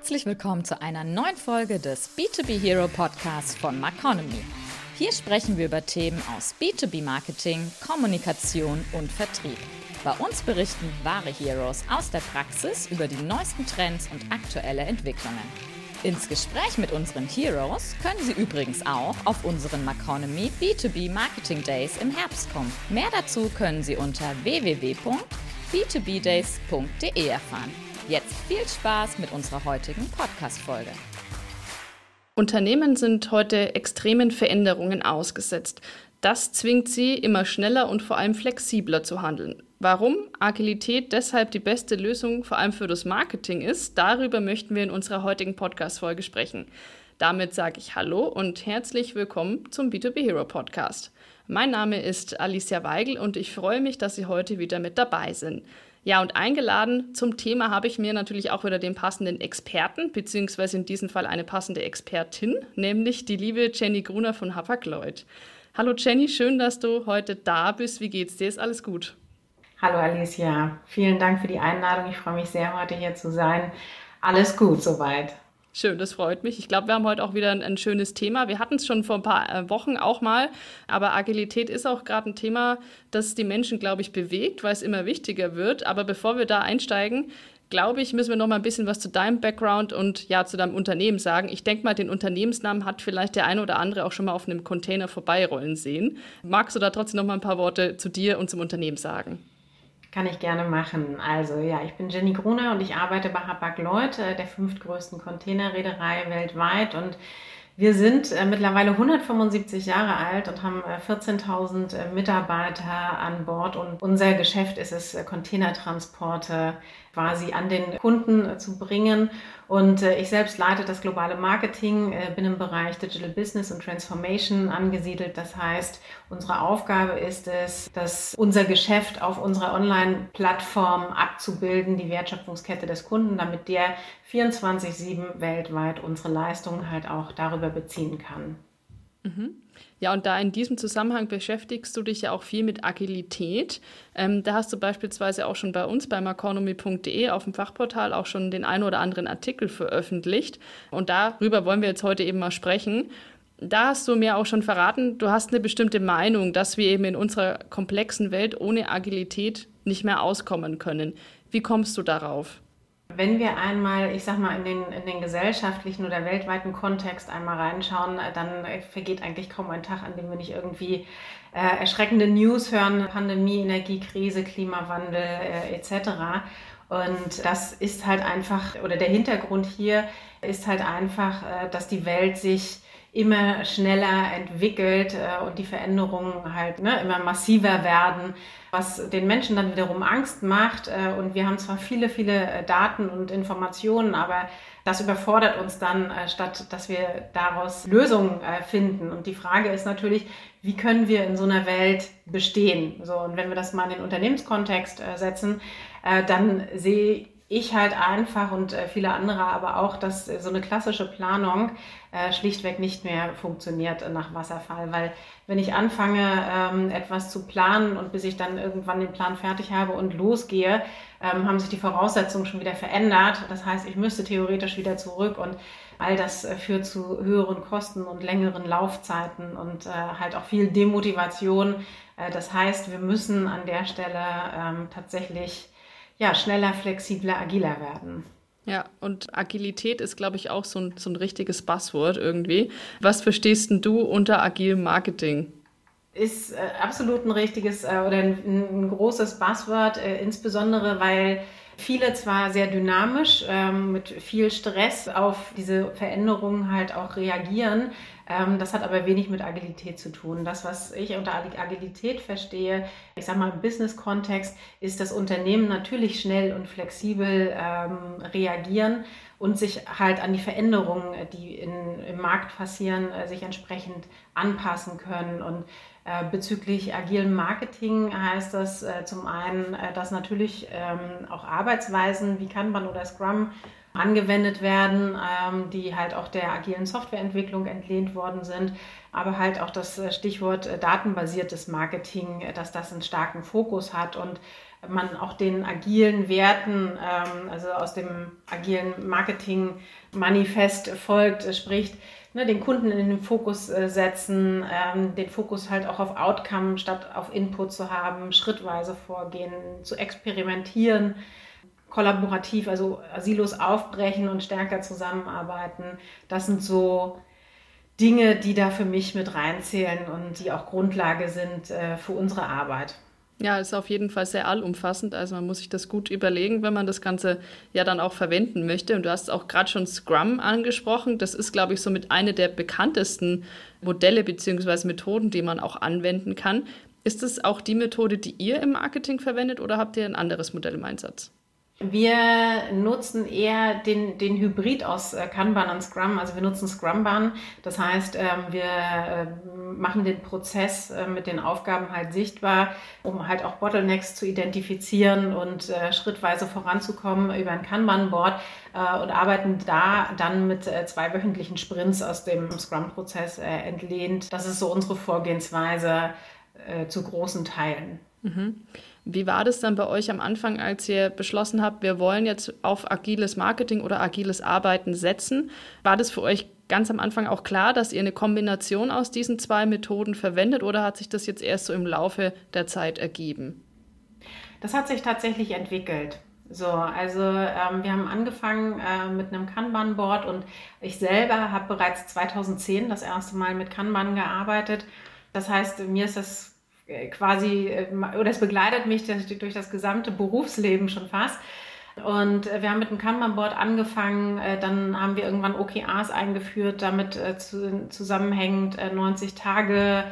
Herzlich willkommen zu einer neuen Folge des B2B Hero Podcasts von Maconomy. Hier sprechen wir über Themen aus B2B Marketing, Kommunikation und Vertrieb. Bei uns berichten wahre Heroes aus der Praxis über die neuesten Trends und aktuelle Entwicklungen. Ins Gespräch mit unseren Heroes können Sie übrigens auch auf unseren Maconomy B2B Marketing Days im Herbst kommen. Mehr dazu können Sie unter www.b2bdays.de erfahren. Jetzt viel Spaß mit unserer heutigen Podcast-Folge. Unternehmen sind heute extremen Veränderungen ausgesetzt. Das zwingt sie, immer schneller und vor allem flexibler zu handeln. Warum Agilität deshalb die beste Lösung vor allem für das Marketing ist, darüber möchten wir in unserer heutigen Podcast-Folge sprechen. Damit sage ich Hallo und herzlich willkommen zum B2B Hero Podcast. Mein Name ist Alicia Weigel und ich freue mich, dass Sie heute wieder mit dabei sind. Ja, und eingeladen zum Thema habe ich mir natürlich auch wieder den passenden Experten, beziehungsweise in diesem Fall eine passende Expertin, nämlich die liebe Jenny Gruner von Hapag-Lloyd. Hallo Jenny, schön, dass du heute da bist. Wie geht's dir? Ist alles gut? Hallo Alicia, vielen Dank für die Einladung. Ich freue mich sehr, heute hier zu sein. Alles gut soweit. Schön, das freut mich. Ich glaube, wir haben heute auch wieder ein, ein schönes Thema. Wir hatten es schon vor ein paar äh, Wochen auch mal, aber Agilität ist auch gerade ein Thema, das die Menschen, glaube ich, bewegt, weil es immer wichtiger wird. Aber bevor wir da einsteigen, glaube ich, müssen wir noch mal ein bisschen was zu deinem Background und ja, zu deinem Unternehmen sagen. Ich denke mal, den Unternehmensnamen hat vielleicht der eine oder andere auch schon mal auf einem Container vorbeirollen sehen. Magst du da trotzdem noch mal ein paar Worte zu dir und zum Unternehmen sagen? Kann ich gerne machen. Also ja, ich bin Jenny Gruner und ich arbeite bei Hapag-Lloyd, äh, der fünftgrößten Containerreederei weltweit und wir sind äh, mittlerweile 175 Jahre alt und haben äh, 14.000 äh, Mitarbeiter an Bord und unser Geschäft ist es, Containertransporte quasi an den Kunden äh, zu bringen. Und äh, ich selbst leite das globale Marketing, bin im Bereich Digital Business und Transformation angesiedelt. Das heißt, unsere Aufgabe ist es, dass unser Geschäft auf unserer Online-Plattform abzubilden, die Wertschöpfungskette des Kunden, damit der 24-7 weltweit unsere Leistungen halt auch darüber beziehen kann. Mhm. Ja, und da in diesem Zusammenhang beschäftigst du dich ja auch viel mit Agilität. Ähm, da hast du beispielsweise auch schon bei uns bei maconomy.de auf dem Fachportal auch schon den einen oder anderen Artikel veröffentlicht. Und darüber wollen wir jetzt heute eben mal sprechen. Da hast du mir auch schon verraten, du hast eine bestimmte Meinung, dass wir eben in unserer komplexen Welt ohne Agilität nicht mehr auskommen können. Wie kommst du darauf? Wenn wir einmal, ich sag mal, in den, in den gesellschaftlichen oder weltweiten Kontext einmal reinschauen, dann vergeht eigentlich kaum ein Tag, an dem wir nicht irgendwie äh, erschreckende News hören, Pandemie, Energiekrise, Klimawandel äh, etc. Und das ist halt einfach, oder der Hintergrund hier ist halt einfach, äh, dass die Welt sich immer schneller entwickelt äh, und die Veränderungen halt ne, immer massiver werden, was den Menschen dann wiederum Angst macht. Äh, und wir haben zwar viele, viele äh, Daten und Informationen, aber das überfordert uns dann, äh, statt dass wir daraus Lösungen äh, finden. Und die Frage ist natürlich, wie können wir in so einer Welt bestehen? So, und wenn wir das mal in den Unternehmenskontext äh, setzen, dann sehe ich halt einfach und äh, viele andere aber auch, dass äh, so eine klassische Planung äh, schlichtweg nicht mehr funktioniert nach Wasserfall. Weil wenn ich anfange, ähm, etwas zu planen und bis ich dann irgendwann den Plan fertig habe und losgehe, ähm, haben sich die Voraussetzungen schon wieder verändert. Das heißt, ich müsste theoretisch wieder zurück und all das führt zu höheren Kosten und längeren Laufzeiten und halt auch viel Demotivation. das heißt, wir müssen an der Stelle ähm, tatsächlich ja, schneller, flexibler, agiler werden. Ja, und Agilität ist, glaube ich, auch so ein, so ein richtiges Buzzword irgendwie. Was verstehst denn du unter agilem Marketing? Ist äh, absolut ein richtiges äh, oder ein, ein, großes Buzzword, äh, insbesondere weil viele zwar sehr dynamisch ähm, mit viel Stress auf diese Veränderungen halt auch reagieren, ähm, das hat aber wenig mit Agilität zu tun. Das, was ich unter Agilität verstehe, ich sage mal im Business-Kontext, ist, dass Unternehmen natürlich schnell und flexibel ähm, reagieren und sich halt an die Veränderungen, die in, im Markt passieren, äh, sich entsprechend anpassen können. Und bezüglich agilem Marketing heißt das äh, zum einen, äh, dass natürlich ähm, auch Arbeitsweisen wie Kanban oder Scrum angewendet werden, ähm, die halt auch der agilen Softwareentwicklung entlehnt worden sind. Aber halt auch das äh, Stichwort äh, datenbasiertes Marketing, äh, dass das einen starken Fokus hat und man auch den agilen Werten, ähm, also aus dem agilen Marketing-Manifest folgt, spricht, ne, den Kunden in den Fokus setzen, ähm, den Fokus halt auch auf Outcome statt auf Input zu haben, schrittweise vorgehen, zu experimentieren kollaborativ, also Silos aufbrechen und stärker zusammenarbeiten. Das sind so Dinge, die da für mich mit reinzählen und die auch Grundlage sind äh, für unsere Arbeit. Ja, ist auf jeden Fall sehr allumfassend. Also man muss sich das gut überlegen, wenn man das Ganze ja dann auch verwenden möchte. Und du hast auch gerade schon Scrum angesprochen. Das ist, glaube ich, somit eine der bekanntesten Modelle bzw. Methoden, die man auch anwenden kann. Ist das auch die Methode, die ihr im Marketing verwendet oder habt ihr ein anderes Modell im Einsatz? Wir nutzen eher den, den Hybrid aus äh, Kanban und Scrum. Also wir nutzen Scrumban. Das heißt, ähm, wir äh, machen den Prozess äh, mit den Aufgaben halt sichtbar, um halt auch Bottlenecks zu identifizieren und schrittweise voranzukommen über ein Kanban-Board und arbeiten da dann mit zwei wöchentlichen Sprints aus dem Scrum-Prozess entlehnt. Das ist so unsere Vorgehensweise zu großen Teilen. Mhm. Wie war das dann bei euch am Anfang, als ihr beschlossen habt, wir wollen jetzt auf agiles Marketing oder agiles Arbeiten setzen? War das für euch ganz am Anfang auch klar, dass ihr eine Kombination aus diesen zwei Methoden verwendet oder hat sich das jetzt erst so im Laufe der Zeit ergeben? Das hat sich tatsächlich entwickelt. So, also ähm, wir haben angefangen äh, mit einem Kanban-Board und ich selber habe bereits 2010 das erste Mal mit Kanban gearbeitet. Das heißt, mir ist das quasi, äh, oder es begleitet mich durch das gesamte Berufsleben schon fast. Und äh, wir haben mit dem Kanban-Board angefangen, dann haben wir irgendwann OKRs eingeführt, damit zusammenhängend 90 Tage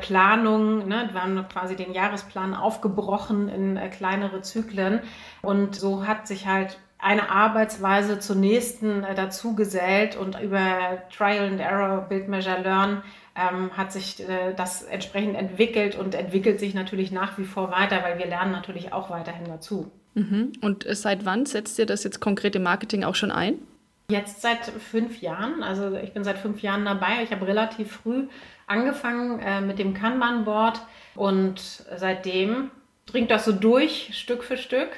Planung. Ne? Wir haben quasi den Jahresplan aufgebrochen in kleinere Zyklen. Und so hat sich halt eine Arbeitsweise zur nächsten dazu gesellt und über Trial and Error, Build, Measure, Learn ähm, hat sich äh, das entsprechend entwickelt und entwickelt sich natürlich nach wie vor weiter, weil wir lernen natürlich auch weiterhin dazu. Mhm. Und seit wann setzt ihr das jetzt konkret im Marketing auch schon ein? Jetzt seit fünf Jahren. Also ich bin seit fünf Jahren dabei. Ich habe relativ früh angefangen äh, mit dem Kanban-Board und seitdem dringt das so durch, Stück für Stück.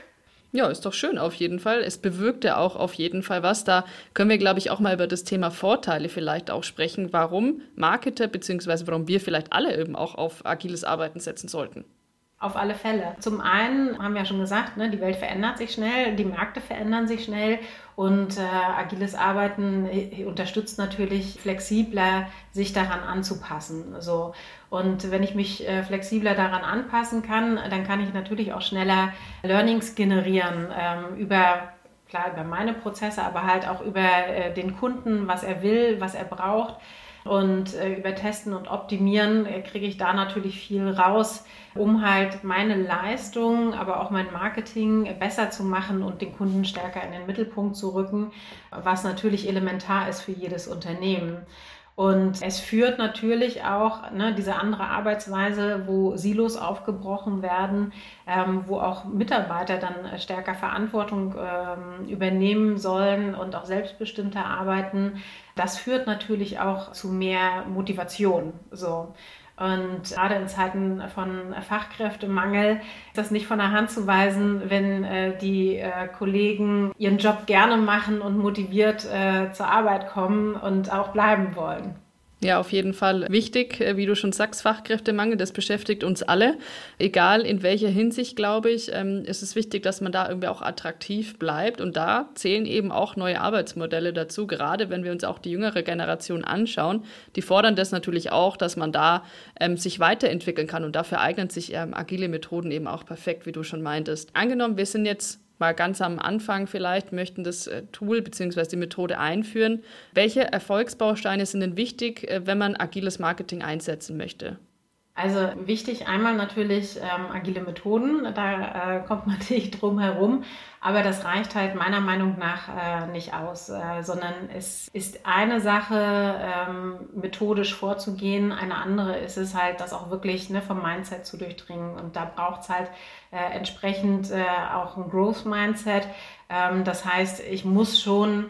Ja, ist doch schön auf jeden Fall. Es bewirkt ja auch auf jeden Fall was. Da können wir, glaube ich, auch mal über das Thema Vorteile vielleicht auch sprechen, warum Marketer beziehungsweise warum wir vielleicht alle eben auch auf agiles Arbeiten setzen sollten. Auf alle Fälle. Zum einen haben wir ja schon gesagt, ne, die Welt verändert sich schnell, die Märkte verändern sich schnell und äh, agiles Arbeiten äh, unterstützt natürlich flexibler, sich daran anzupassen. So. Und wenn ich mich äh, flexibler daran anpassen kann, dann kann ich natürlich auch schneller Learnings generieren ähm, über klar über meine Prozesse, aber halt auch über äh, den Kunden, was er will, was er braucht. Und äh, über Testen und Optimieren äh, kriege ich da natürlich viel raus, um halt meine Leistung, aber auch mein Marketing besser zu machen und den Kunden stärker in den Mittelpunkt zu rücken, was natürlich elementar ist für jedes Unternehmen. Und es führt natürlich auch ne, diese andere Arbeitsweise, wo Silos aufgebrochen werden, ähm, wo auch Mitarbeiter dann stärker Verantwortung ähm, übernehmen sollen und auch selbstbestimmter arbeiten. Das führt natürlich auch zu mehr Motivation. So. Und gerade in Zeiten von Fachkräftemangel ist das nicht von der Hand zu weisen, wenn äh, die äh, Kollegen ihren Job gerne machen und motiviert äh, zur Arbeit kommen und auch bleiben wollen. Ja, auf jeden Fall wichtig, äh, wie du schon sagst, Fachkräftemangel, das beschäftigt uns alle. Egal in welcher Hinsicht, glaube ich, ähm, ist es wichtig, dass man da irgendwie auch attraktiv bleibt. Und da zählen eben auch neue Arbeitsmodelle dazu, gerade wenn wir uns auch die jüngere Generation anschauen. Die fordern das natürlich auch, dass man da ähm, sich weiterentwickeln kann. Und dafür eignen sich ähm, agile Methoden eben auch perfekt, wie du schon meintest. Angenommen, wir sind jetzt mal ganz am Anfang vielleicht möchten das äh, Tool bzw. die Methode einführen. Welche Erfolgsbausteine sind denn wichtig, äh, wenn man agiles Marketing einsetzen möchte? Also wichtig einmal natürlich ähm, agile Methoden, da äh, kommt man nicht drum herum, aber das reicht halt meiner Meinung nach äh, nicht aus, äh, sondern es ist eine Sache, ähm, methodisch vorzugehen, eine andere ist es halt, das auch wirklich ne, vom Mindset zu durchdringen und da braucht es halt äh, entsprechend äh, auch ein Growth Mindset. Ähm, das heißt, ich muss schon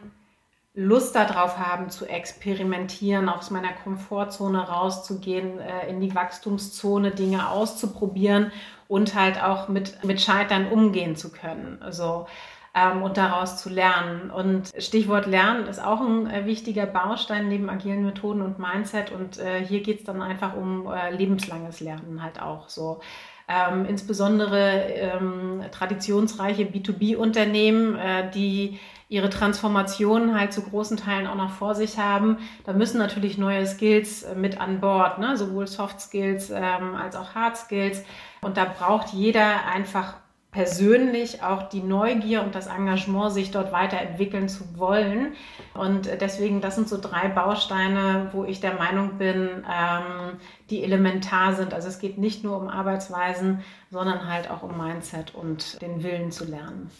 Lust darauf haben zu experimentieren, aus meiner Komfortzone rauszugehen, äh, in die Wachstumszone Dinge auszuprobieren und halt auch mit, mit Scheitern umgehen zu können. Also, ähm, und daraus zu lernen. Und Stichwort Lernen ist auch ein äh, wichtiger Baustein neben agilen Methoden und Mindset. Und äh, hier geht es dann einfach um äh, lebenslanges Lernen halt auch so. Ähm, insbesondere ähm, traditionsreiche B2B-Unternehmen, äh, die ihre Transformation halt zu großen Teilen auch noch vor sich haben. Da müssen natürlich neue Skills äh, mit an Bord, ne? sowohl Soft Skills ähm, als auch Hard Skills. Und da braucht jeder einfach persönlich auch die Neugier und das Engagement, sich dort weiterentwickeln zu wollen. Und deswegen, das sind so drei Bausteine, wo ich der Meinung bin, ähm, die elementar sind. Also es geht nicht nur um Arbeitsweisen, sondern halt auch um Mindset und den Willen zu lernen.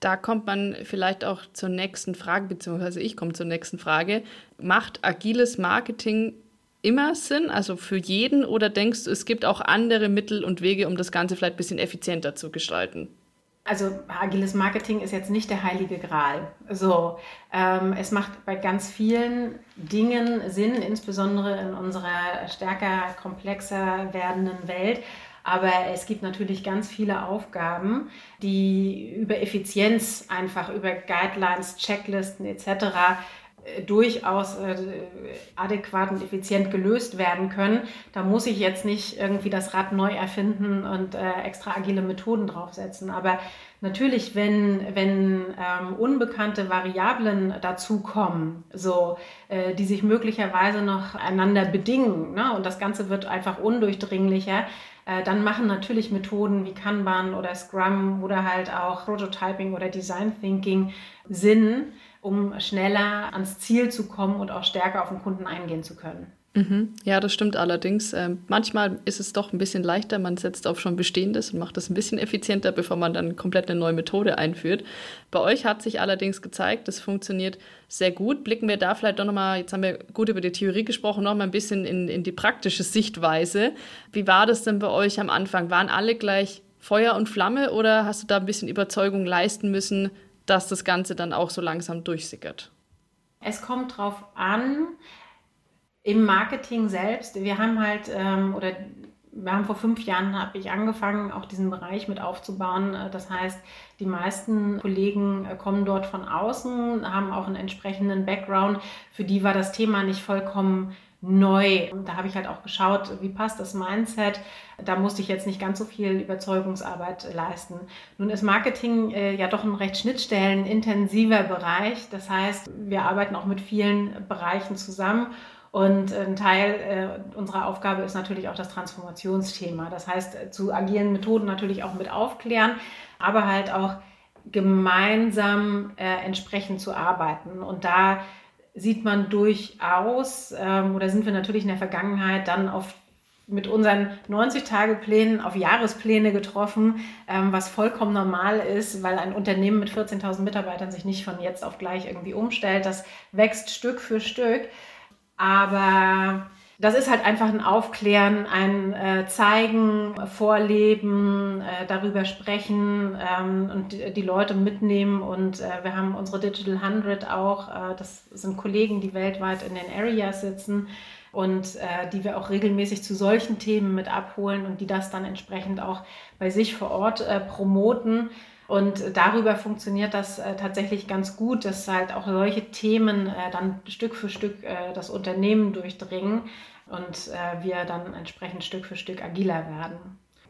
Da kommt man vielleicht auch zur nächsten Frage, beziehungsweise ich komme zur nächsten Frage. Macht agiles Marketing immer Sinn, also für jeden, oder denkst du, es gibt auch andere Mittel und Wege, um das Ganze vielleicht ein bisschen effizienter zu gestalten? Also agiles Marketing ist jetzt nicht der heilige Gral. So, ähm, es macht bei ganz vielen Dingen Sinn, insbesondere in unserer stärker komplexer werdenden Welt. Aber es gibt natürlich ganz viele Aufgaben, die über Effizienz einfach, über Guidelines, Checklisten etc. Äh, durchaus äh, adäquat und effizient gelöst werden können. Da muss ich jetzt nicht irgendwie das Rad neu erfinden und äh, extra agile Methoden draufsetzen. Aber natürlich, wenn, wenn ähm, unbekannte Variablen dazukommen, so, die sich möglicherweise noch einander bedingen, ne, und das Ganze wird einfach undurchdringlicher, äh, dann machen natürlich Methoden wie Kanban oder Scrum oder halt auch Prototyping oder Design Thinking Sinn, um schneller ans Ziel zu kommen und auch stärker auf den Kunden eingehen zu können. Mhm. Ja, das stimmt allerdings. Ähm, manchmal ist es doch ein bisschen leichter, man setzt auf schon Bestehendes und macht das ein bisschen effizienter, bevor man dann komplett eine neue Methode einführt. Bei euch hat sich allerdings gezeigt, das funktioniert sehr gut. Blicken wir da vielleicht doch nochmal, jetzt haben wir gut über die Theorie gesprochen, nochmal ein bisschen in, in die praktische Sichtweise. Wie war das denn bei euch am Anfang? Waren alle gleich Feuer und Flamme oder hast du da ein bisschen Überzeugung leisten müssen, dass das Ganze dann auch so langsam durchsickert? Es kommt drauf an, im Marketing selbst, wir haben halt, ähm, oder wir haben vor fünf Jahren, habe ich angefangen, auch diesen Bereich mit aufzubauen. Äh, das heißt, die meisten Kollegen äh, kommen dort von außen, haben auch einen entsprechenden Background. Für die war das Thema nicht vollkommen neu. Und da habe ich halt auch geschaut, wie passt das Mindset. Da musste ich jetzt nicht ganz so viel Überzeugungsarbeit leisten. Nun ist Marketing äh, ja doch ein recht schnittstellenintensiver Bereich. Das heißt, wir arbeiten auch mit vielen Bereichen zusammen und ein Teil äh, unserer Aufgabe ist natürlich auch das Transformationsthema. Das heißt, zu agilen Methoden natürlich auch mit aufklären, aber halt auch gemeinsam äh, entsprechend zu arbeiten. Und da sieht man durchaus, ähm, oder sind wir natürlich in der Vergangenheit dann auf mit unseren 90-Tage-Plänen auf Jahrespläne getroffen, ähm, was vollkommen normal ist, weil ein Unternehmen mit 14.000 Mitarbeitern sich nicht von jetzt auf gleich irgendwie umstellt. Das wächst Stück für Stück. Aber das ist halt einfach ein Aufklären, ein äh, Zeigen, Vorleben, äh, darüber sprechen ähm, und die, die, Leute mitnehmen. Und äh, wir haben unsere Digital 100 auch. Äh, das sind Kollegen, die weltweit in den Areas sitzen und äh, die wir auch regelmäßig zu solchen Themen mit abholen und die das dann entsprechend auch bei sich vor Ort äh, promoten. Und darüber funktioniert das äh, tatsächlich ganz gut, dass halt auch solche Themen äh, dann Stück für Stück äh, das Unternehmen durchdringen und wir dann entsprechend Stück für Stück agiler werden.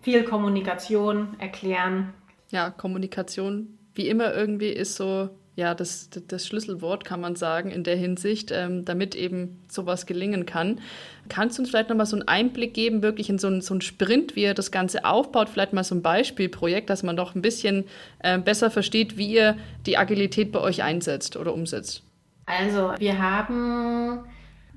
Viel Kommunikation, erklären. Ja, Kommunikation, wie immer irgendwie ist so ja, das, das Schlüsselwort, kann man sagen, in der Hinsicht, ähm, damit eben sowas gelingen kann. Kannst du uns vielleicht nochmal so einen Einblick geben, wirklich in so einen, so einen Sprint, wie ihr das Ganze aufbaut? Vielleicht mal so ein Beispielprojekt, dass man doch ein bisschen äh, besser versteht, wie ihr die Agilität bei euch einsetzt oder umsetzt. Also, wir haben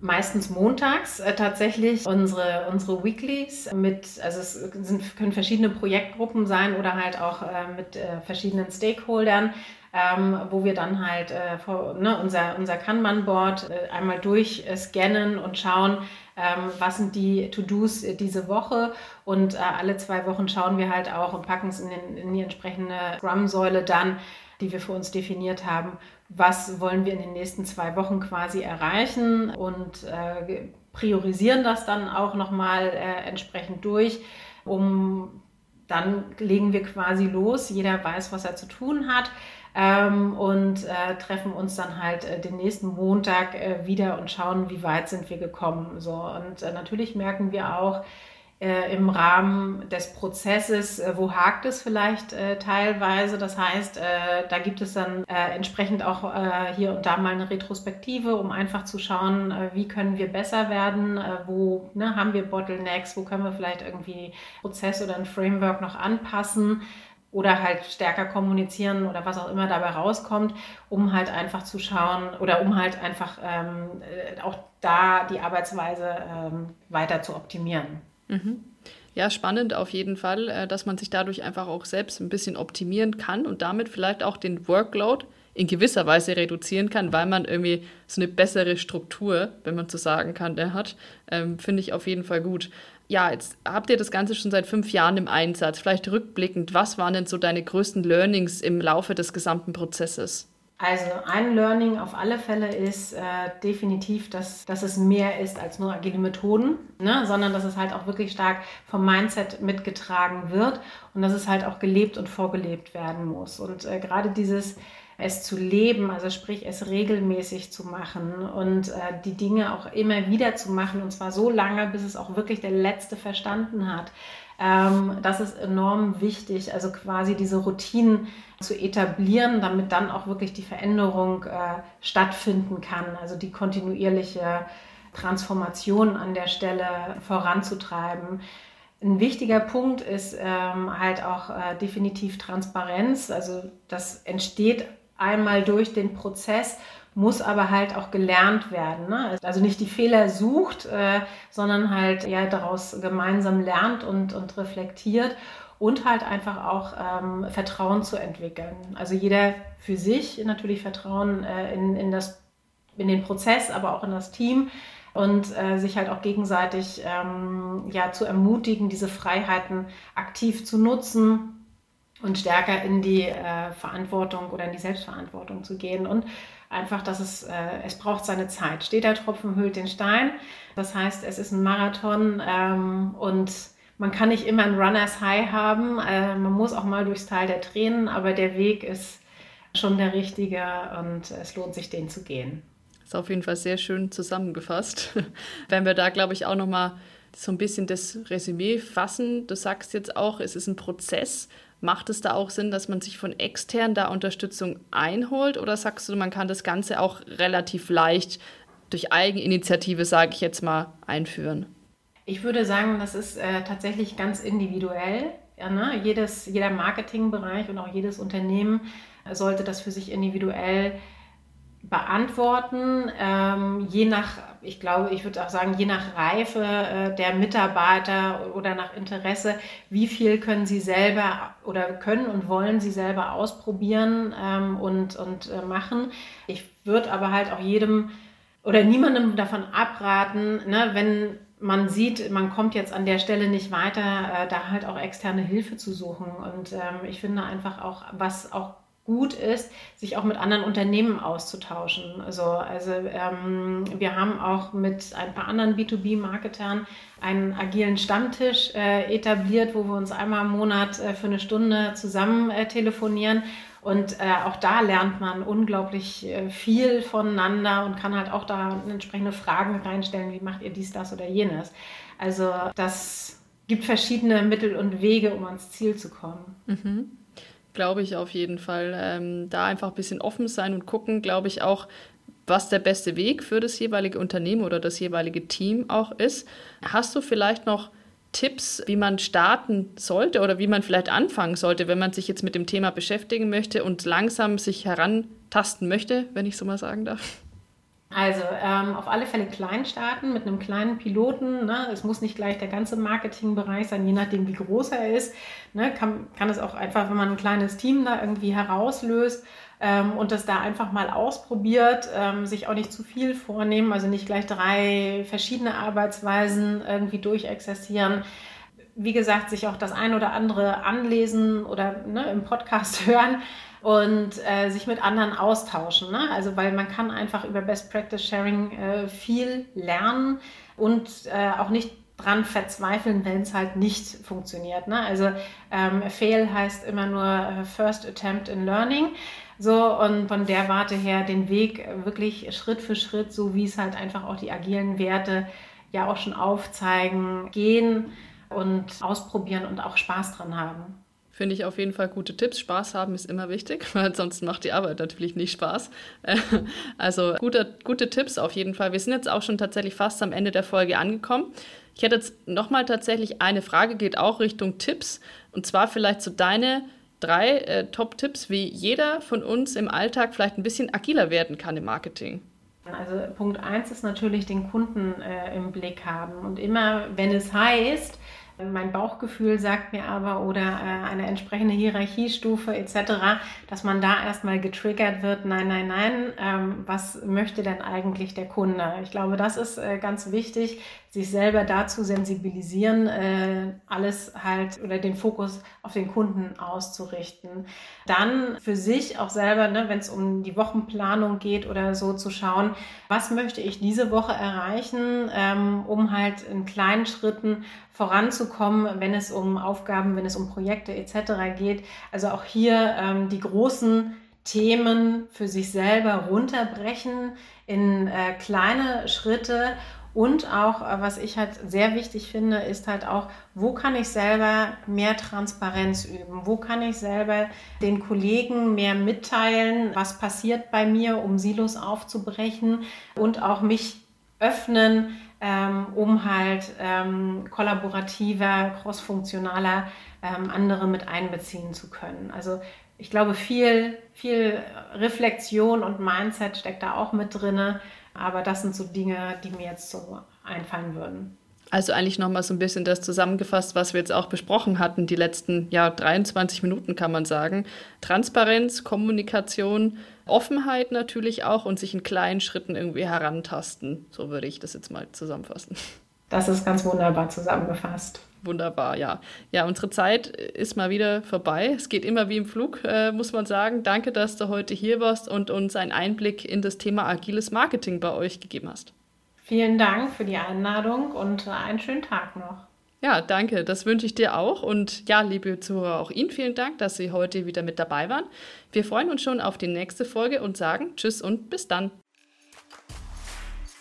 meistens montags äh, tatsächlich unsere, unsere Weeklies mit, also es sind, können verschiedene Projektgruppen sein oder halt auch äh, mit äh, verschiedenen Stakeholdern. Ähm, wo wir dann halt äh, vor, ne, unser, unser Kanban-Board äh, einmal durchscannen und schauen, ähm, was sind die To-Dos äh, diese Woche und alle zwei Wochen schauen wir halt auch und packen es in, in die entsprechende Scrum-Säule dann, die wir für uns definiert haben, was wollen wir in den nächsten zwei Wochen quasi erreichen und äh, priorisieren das dann auch nochmal äh, entsprechend durch, um dann legen wir quasi los, jeder weiß, was er zu tun hat. Ähm, und äh, treffen uns dann halt äh, den nächsten Montag äh, wieder und schauen, wie weit sind wir gekommen. So und äh, natürlich merken wir auch, äh, im Rahmen des Prozesses, äh, wo hakt es vielleicht äh, teilweise. Das heißt, äh, da gibt es dann äh, entsprechend auch äh, hier und da mal eine Retrospektive, um einfach zu schauen, wie können wir besser werden, wo ne, haben wir Bottlenecks, wo können wir vielleicht irgendwie Prozess oder ein Framework noch anpassen oder halt stärker kommunizieren oder was auch immer dabei rauskommt, um halt einfach zu schauen oder um halt einfach ähm, auch da die Arbeitsweise ähm, weiter zu optimieren. Mhm. Ja, spannend auf jeden Fall, äh, dass man sich dadurch einfach auch selbst ein bisschen optimieren kann und damit vielleicht auch den Workload in gewisser Weise reduzieren kann, weil man irgendwie so eine bessere Struktur, wenn man so sagen kann, der hat. Ähm, Finde ich auf jeden Fall gut. Ja, jetzt habt ihr das Ganze schon seit fünf Jahren im Einsatz. Vielleicht rückblickend, was waren denn so deine größten Learnings im Laufe des gesamten Prozesses? Also ein Learning auf alle Fälle ist äh, definitiv, dass, dass es mehr ist als nur agile Methoden, ne? sondern dass es halt auch wirklich stark vom Mindset mitgetragen wird und dass es halt auch gelebt und vorgelebt werden muss. Und äh, gerade dieses es zu leben, also sprich es regelmäßig zu machen und äh, die Dinge auch immer wieder zu machen und zwar so lange, bis es auch wirklich der Letzte verstanden hat. Ähm, das ist enorm wichtig, also quasi diese Routinen zu etablieren, damit dann auch wirklich die Veränderung äh, stattfinden kann, also die kontinuierliche Transformation an der Stelle voranzutreiben. Ein wichtiger Punkt ist ähm, halt auch äh, definitiv Transparenz. Also das entsteht einmal durch den Prozess muss aber halt auch gelernt werden. Ne? Also nicht die Fehler sucht, äh, sondern halt ja daraus gemeinsam lernt und, und reflektiert und halt einfach auch ähm, Vertrauen zu entwickeln. Also jeder für sich natürlich Vertrauen äh, in, in, das, in den Prozess, aber auch in das Team und äh, sich halt auch gegenseitig ähm, ja, zu ermutigen, diese Freiheiten aktiv zu nutzen und stärker in die äh, Verantwortung oder in die Selbstverantwortung zu gehen und einfach, dass es, äh, es braucht seine Zeit. Steht der Tropfen, hüllt den Stein. Das heißt, es ist ein Marathon ähm, und man kann nicht immer ein Runners High haben. Äh, man muss auch mal durchs Tal der Tränen, aber der Weg ist schon der richtige und es lohnt sich, den zu gehen. Ist auf jeden Fall sehr schön zusammengefasst. Wenn wir da, glaube ich, auch noch mal so ein bisschen das Resümee fassen. Du sagst jetzt auch, es ist ein Prozess Macht es da auch Sinn, dass man sich von extern da Unterstützung einholt oder sagst du, man kann das Ganze auch relativ leicht durch Eigeninitiative, sage ich jetzt mal, einführen? Ich würde sagen, das ist äh, tatsächlich ganz individuell. Ja, ne? Jedes, jeder Marketingbereich und auch jedes Unternehmen sollte das für sich individuell beantworten, ähm, je nach, ich glaube, ich würde auch sagen, je nach Reife äh, der Mitarbeiter oder nach Interesse, wie viel können sie selber oder können und wollen sie selber ausprobieren ähm, und, und äh, machen. Ich würde aber halt auch jedem oder niemandem davon abraten, ne, wenn man sieht, man kommt jetzt an der Stelle nicht weiter, äh, da halt auch externe Hilfe zu suchen. Und ähm, ich finde einfach auch, was auch gut ist, sich auch mit anderen Unternehmen auszutauschen. Also, also ähm, wir haben auch mit ein paar anderen B2B-Marketern einen agilen Stammtisch äh, etabliert, wo wir uns einmal im Monat äh, für eine Stunde zusammen äh, telefonieren. Und äh, auch da lernt man unglaublich äh, viel voneinander und kann halt auch da entsprechende Fragen reinstellen, wie macht ihr dies, das oder jenes. Also das gibt verschiedene Mittel und Wege, um ans Ziel zu kommen. Mhm. Glaube ich auf jeden Fall. Ähm, da einfach ein bisschen offen sein und gucken, glaube ich auch, was der beste Weg für das jeweilige Unternehmen oder das jeweilige Team auch ist. Hast du vielleicht noch Tipps, wie man starten sollte oder wie man vielleicht anfangen sollte, wenn man sich jetzt mit dem Thema beschäftigen möchte und langsam sich herantasten möchte, wenn ich so mal sagen darf? Also ähm, auf alle Fälle klein starten mit einem kleinen Piloten. Ne? Es muss nicht gleich der ganze Marketingbereich sein, je nachdem wie groß er ist. Ne? Kann, kann es auch einfach, wenn man ein kleines Team da irgendwie herauslöst ähm, und das da einfach mal ausprobiert, ähm, sich auch nicht zu viel vornehmen, also nicht gleich drei verschiedene Arbeitsweisen irgendwie durchexerzieren. Wie gesagt, sich auch das ein oder andere anlesen oder ne, im Podcast hören und äh, sich mit anderen austauschen. Ne? Also weil man kann einfach über Best Practice Sharing äh, viel lernen und äh, auch nicht dran verzweifeln, wenn es halt nicht funktioniert. Ne? Also ähm, Fail heißt immer nur äh, First Attempt in Learning. So, und von der Warte her den Weg wirklich Schritt für Schritt, so wie es halt einfach auch die agilen Werte ja auch schon aufzeigen, gehen und ausprobieren und auch Spaß dran haben. Finde ich auf jeden Fall gute Tipps. Spaß haben ist immer wichtig, weil sonst macht die Arbeit natürlich nicht Spaß. Also gute, gute Tipps auf jeden Fall. Wir sind jetzt auch schon tatsächlich fast am Ende der Folge angekommen. Ich hätte jetzt nochmal tatsächlich eine Frage, geht auch Richtung Tipps. Und zwar vielleicht so deine drei äh, Top-Tipps, wie jeder von uns im Alltag vielleicht ein bisschen agiler werden kann im Marketing. Also Punkt eins ist natürlich den Kunden äh, im Blick haben. Und immer, wenn es heißt, mein Bauchgefühl sagt mir aber oder äh, eine entsprechende Hierarchiestufe etc., dass man da erstmal getriggert wird, nein, nein, nein, ähm, was möchte denn eigentlich der Kunde? Ich glaube, das ist äh, ganz wichtig, sich selber dazu sensibilisieren, äh, alles halt oder den Fokus auf den Kunden auszurichten. Dann für sich auch selber, ne, wenn es um die Wochenplanung geht oder so, zu schauen, was möchte ich diese Woche erreichen, ähm, um halt in kleinen Schritten voranzukommen, wenn es um Aufgaben, wenn es um Projekte etc. geht. Also auch hier ähm, die großen Themen für sich selber runterbrechen in äh, kleine Schritte und auch, äh, was ich halt sehr wichtig finde, ist halt auch, wo kann ich selber mehr Transparenz üben? Wo kann ich selber den Kollegen mehr mitteilen, was passiert bei mir, um Silos aufzubrechen und auch mich öffnen, ähm, um halt ähm, kollaborativer, crossfunktionaler ähm, andere mit einbeziehen zu können. Also ich glaube, viel, viel Reflexion und Mindset steckt da auch mit drin. Aber das sind so Dinge, die mir jetzt so einfallen würden. Also eigentlich nochmal so ein bisschen das zusammengefasst, was wir jetzt auch besprochen hatten, die letzten ja, 23 Minuten kann man sagen. Transparenz, Kommunikation, Offenheit natürlich auch und sich in kleinen Schritten irgendwie herantasten. So würde ich das jetzt mal zusammenfassen. Das ist ganz wunderbar zusammengefasst. Wunderbar, ja. Ja, unsere Zeit ist mal wieder vorbei. Es geht immer wie im Flug, äh, muss man sagen. Danke, dass du heute hier warst und uns einen Einblick in das Thema agiles Marketing bei euch gegeben hast. Vielen Dank für die Einladung und einen schönen Tag noch. Ja, danke. Das wünsche ich dir auch. Und ja, liebe Zuhörer, auch Ihnen vielen Dank, dass Sie heute wieder mit dabei waren. Wir freuen uns schon auf die nächste Folge und sagen Tschüss und bis dann.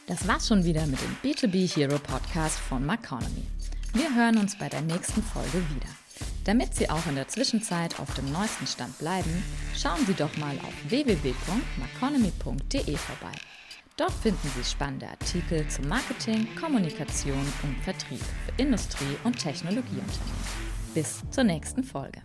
Das war's schon wieder mit dem B2B Hero Podcast von Maconomy. Wir hören uns bei der nächsten Folge wieder. Damit Sie auch in der Zwischenzeit auf dem neuesten Stand bleiben, schauen Sie doch mal auf www.maconomy.de vorbei. Dort finden Sie spannende Artikel zu Marketing, Kommunikation und Vertrieb für Industrie- und Technologieunternehmen. Bis zur nächsten Folge.